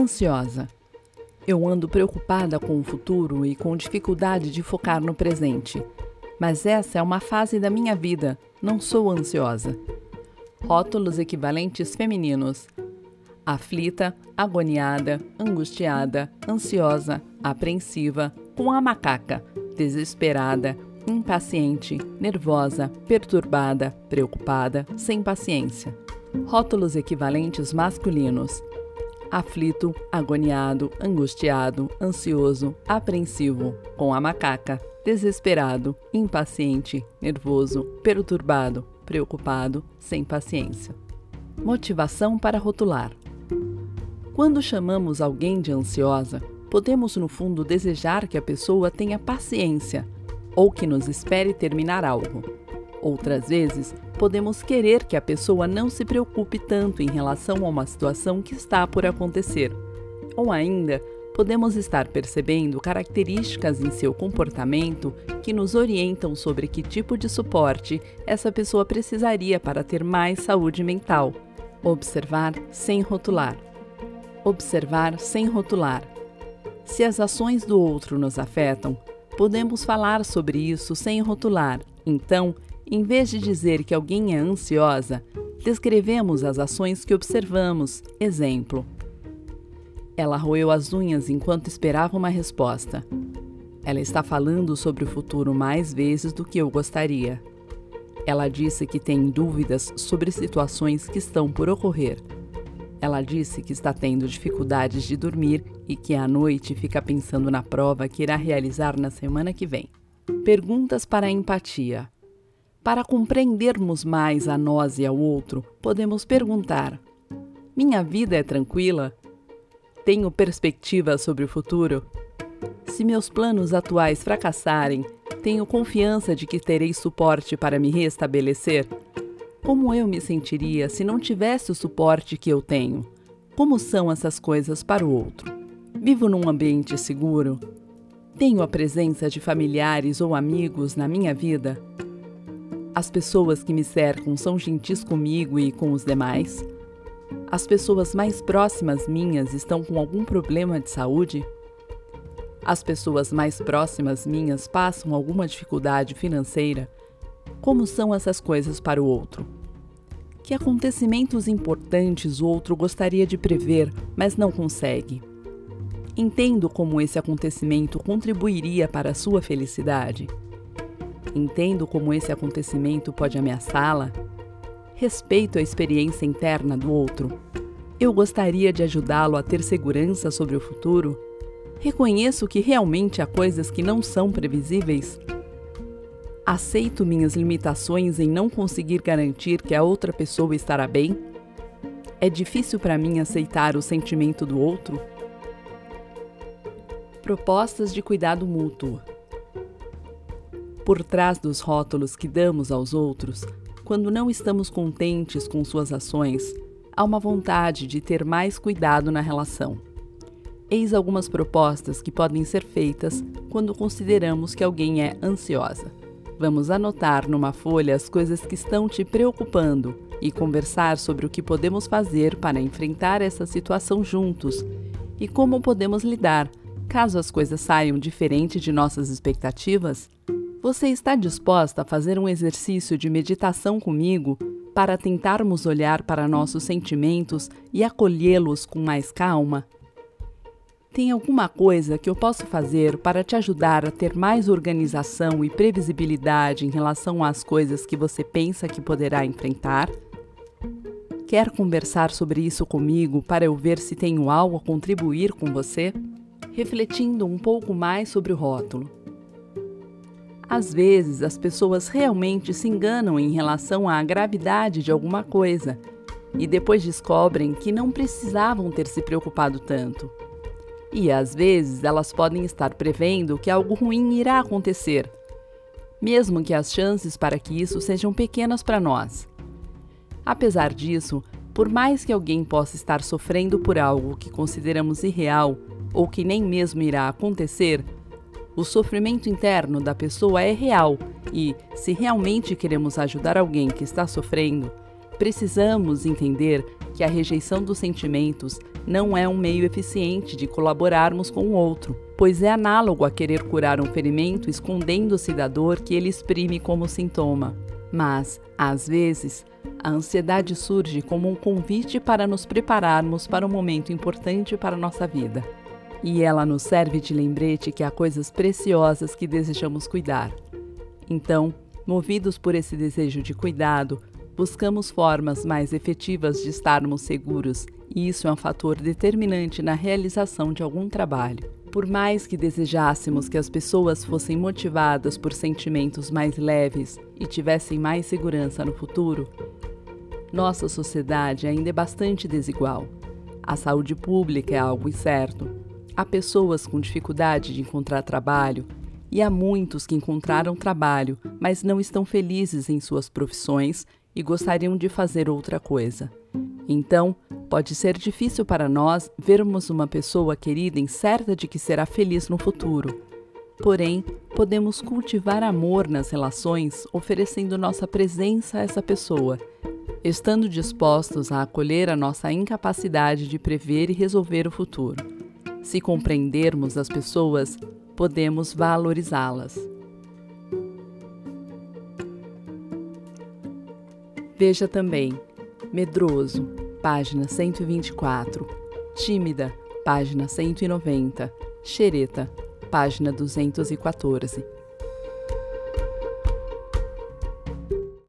Ansiosa. Eu ando preocupada com o futuro e com dificuldade de focar no presente. Mas essa é uma fase da minha vida, não sou ansiosa. Rótulos equivalentes femininos: aflita, agoniada, angustiada, ansiosa, apreensiva, com a macaca, desesperada, impaciente, nervosa, perturbada, preocupada, sem paciência. Rótulos equivalentes masculinos: aflito, agoniado, angustiado, ansioso, apreensivo, com a macaca, desesperado, impaciente, nervoso, perturbado, preocupado, sem paciência. Motivação para rotular. Quando chamamos alguém de ansiosa, podemos no fundo desejar que a pessoa tenha paciência ou que nos espere terminar algo. Outras vezes, podemos querer que a pessoa não se preocupe tanto em relação a uma situação que está por acontecer. Ou ainda, podemos estar percebendo características em seu comportamento que nos orientam sobre que tipo de suporte essa pessoa precisaria para ter mais saúde mental. Observar sem rotular. Observar sem rotular. Se as ações do outro nos afetam, podemos falar sobre isso sem rotular. Então, em vez de dizer que alguém é ansiosa, descrevemos as ações que observamos. Exemplo: Ela roeu as unhas enquanto esperava uma resposta. Ela está falando sobre o futuro mais vezes do que eu gostaria. Ela disse que tem dúvidas sobre situações que estão por ocorrer. Ela disse que está tendo dificuldades de dormir e que à noite fica pensando na prova que irá realizar na semana que vem. Perguntas para a empatia. Para compreendermos mais a nós e ao outro, podemos perguntar: Minha vida é tranquila? Tenho perspectiva sobre o futuro? Se meus planos atuais fracassarem, tenho confiança de que terei suporte para me restabelecer? Como eu me sentiria se não tivesse o suporte que eu tenho? Como são essas coisas para o outro? Vivo num ambiente seguro? Tenho a presença de familiares ou amigos na minha vida? As pessoas que me cercam são gentis comigo e com os demais? As pessoas mais próximas minhas estão com algum problema de saúde? As pessoas mais próximas minhas passam alguma dificuldade financeira? Como são essas coisas para o outro? Que acontecimentos importantes o outro gostaria de prever, mas não consegue? Entendo como esse acontecimento contribuiria para a sua felicidade? Entendo como esse acontecimento pode ameaçá-la? Respeito a experiência interna do outro. Eu gostaria de ajudá-lo a ter segurança sobre o futuro? Reconheço que realmente há coisas que não são previsíveis? Aceito minhas limitações em não conseguir garantir que a outra pessoa estará bem? É difícil para mim aceitar o sentimento do outro? Propostas de cuidado mútuo. Por trás dos rótulos que damos aos outros, quando não estamos contentes com suas ações, há uma vontade de ter mais cuidado na relação. Eis algumas propostas que podem ser feitas quando consideramos que alguém é ansiosa. Vamos anotar numa folha as coisas que estão te preocupando e conversar sobre o que podemos fazer para enfrentar essa situação juntos e como podemos lidar caso as coisas saiam diferente de nossas expectativas. Você está disposta a fazer um exercício de meditação comigo para tentarmos olhar para nossos sentimentos e acolhê-los com mais calma? Tem alguma coisa que eu possa fazer para te ajudar a ter mais organização e previsibilidade em relação às coisas que você pensa que poderá enfrentar? Quer conversar sobre isso comigo para eu ver se tenho algo a contribuir com você? Refletindo um pouco mais sobre o rótulo. Às vezes, as pessoas realmente se enganam em relação à gravidade de alguma coisa e depois descobrem que não precisavam ter se preocupado tanto. E às vezes elas podem estar prevendo que algo ruim irá acontecer, mesmo que as chances para que isso sejam pequenas para nós. Apesar disso, por mais que alguém possa estar sofrendo por algo que consideramos irreal ou que nem mesmo irá acontecer, o sofrimento interno da pessoa é real e, se realmente queremos ajudar alguém que está sofrendo, precisamos entender que a rejeição dos sentimentos não é um meio eficiente de colaborarmos com o outro, pois é análogo a querer curar um ferimento escondendo-se da dor que ele exprime como sintoma. Mas, às vezes, a ansiedade surge como um convite para nos prepararmos para um momento importante para a nossa vida. E ela nos serve de lembrete que há coisas preciosas que desejamos cuidar. Então, movidos por esse desejo de cuidado, buscamos formas mais efetivas de estarmos seguros, e isso é um fator determinante na realização de algum trabalho. Por mais que desejássemos que as pessoas fossem motivadas por sentimentos mais leves e tivessem mais segurança no futuro, nossa sociedade ainda é bastante desigual. A saúde pública é algo incerto. Há pessoas com dificuldade de encontrar trabalho e há muitos que encontraram trabalho, mas não estão felizes em suas profissões e gostariam de fazer outra coisa. Então, pode ser difícil para nós vermos uma pessoa querida incerta de que será feliz no futuro. Porém, podemos cultivar amor nas relações oferecendo nossa presença a essa pessoa, estando dispostos a acolher a nossa incapacidade de prever e resolver o futuro. Se compreendermos as pessoas, podemos valorizá-las. Veja também Medroso, página 124, Tímida, página 190, Xereta, página 214.